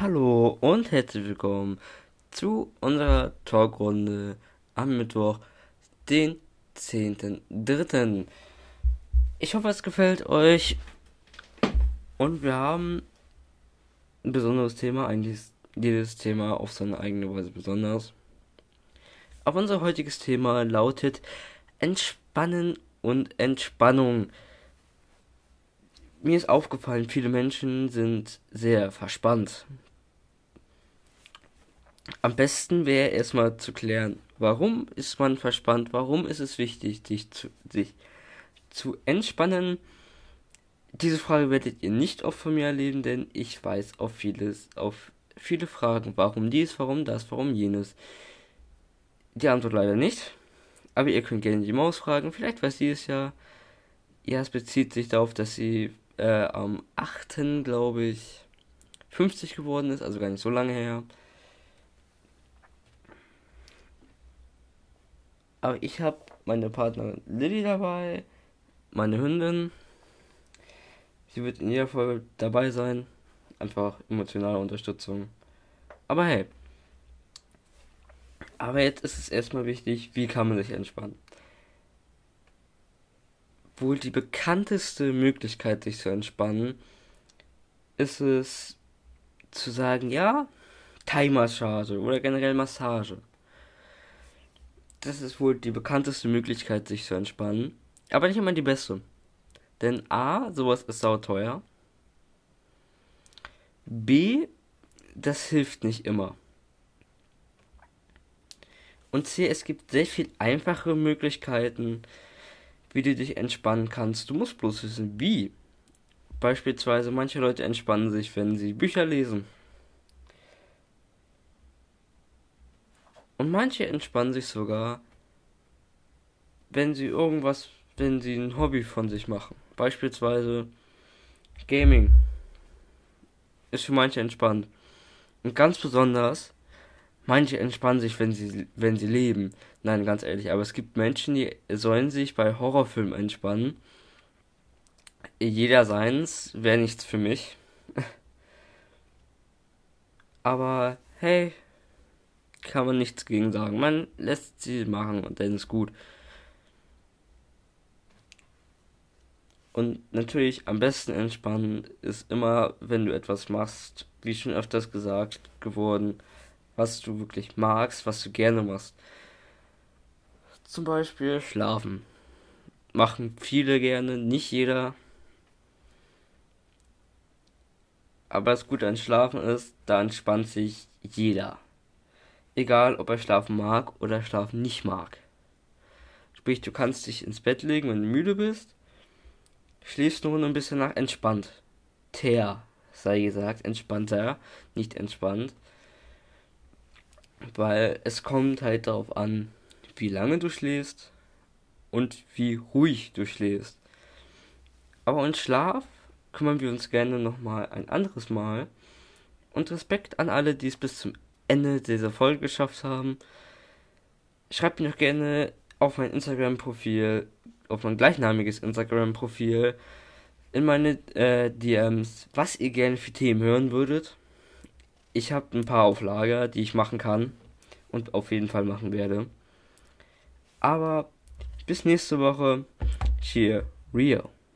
Hallo und herzlich willkommen zu unserer Talkrunde am Mittwoch, den 10.3. Ich hoffe, es gefällt euch. Und wir haben ein besonderes Thema. Eigentlich ist jedes Thema auf seine eigene Weise besonders. Aber unser heutiges Thema lautet Entspannen und Entspannung mir ist aufgefallen, viele Menschen sind sehr verspannt. Am besten wäre erstmal zu klären, warum ist man verspannt, warum ist es wichtig, sich zu, sich zu entspannen. Diese Frage werdet ihr nicht oft von mir erleben, denn ich weiß auf vieles, auf viele Fragen, warum dies, warum das, warum jenes. Die Antwort leider nicht. Aber ihr könnt gerne die Maus fragen, vielleicht weiß sie es ja. Ja, es bezieht sich darauf, dass sie äh, am 8. glaube ich 50 geworden ist, also gar nicht so lange her. Aber ich habe meine Partnerin Lilly dabei, meine Hündin. Sie wird in jeder Folge dabei sein. Einfach emotionale Unterstützung. Aber hey. Aber jetzt ist es erstmal wichtig, wie kann man sich entspannen wohl die bekannteste Möglichkeit, sich zu entspannen, ist es zu sagen, ja, Thai-Massage oder generell Massage. Das ist wohl die bekannteste Möglichkeit, sich zu entspannen. Aber nicht immer die beste. Denn A, sowas ist sauteuer. B, das hilft nicht immer. Und C, es gibt sehr viel einfachere Möglichkeiten, wie du dich entspannen kannst. Du musst bloß wissen, wie. Beispielsweise, manche Leute entspannen sich, wenn sie Bücher lesen. Und manche entspannen sich sogar, wenn sie irgendwas, wenn sie ein Hobby von sich machen. Beispielsweise Gaming. Ist für manche entspannt. Und ganz besonders, manche entspannen sich, wenn sie, wenn sie leben. Nein, ganz ehrlich, aber es gibt Menschen, die sollen sich bei Horrorfilmen entspannen. Jeder seins wäre nichts für mich. aber hey, kann man nichts gegen sagen. Man lässt sie machen und dann ist gut. Und natürlich am besten entspannen ist immer, wenn du etwas machst, wie schon öfters gesagt geworden, was du wirklich magst, was du gerne machst. Zum Beispiel schlafen. Machen viele gerne, nicht jeder. Aber das Gute an Schlafen ist, da entspannt sich jeder. Egal, ob er schlafen mag oder schlafen nicht mag. Sprich, du kannst dich ins Bett legen, wenn du müde bist, schläfst nur ein bisschen nach entspannt. Ter, sei gesagt, entspannter, nicht entspannt. Weil es kommt halt darauf an, wie lange du schläfst und wie ruhig du schläfst. Aber um Schlaf kümmern wir uns gerne nochmal ein anderes Mal. Und Respekt an alle, die es bis zum Ende dieser Folge geschafft haben. Schreibt mir doch gerne auf mein Instagram-Profil, auf mein gleichnamiges Instagram-Profil, in meine äh, DMs, was ihr gerne für Themen hören würdet. Ich habe ein paar auf Lager, die ich machen kann und auf jeden Fall machen werde. Aber bis nächste Woche. Cheerio.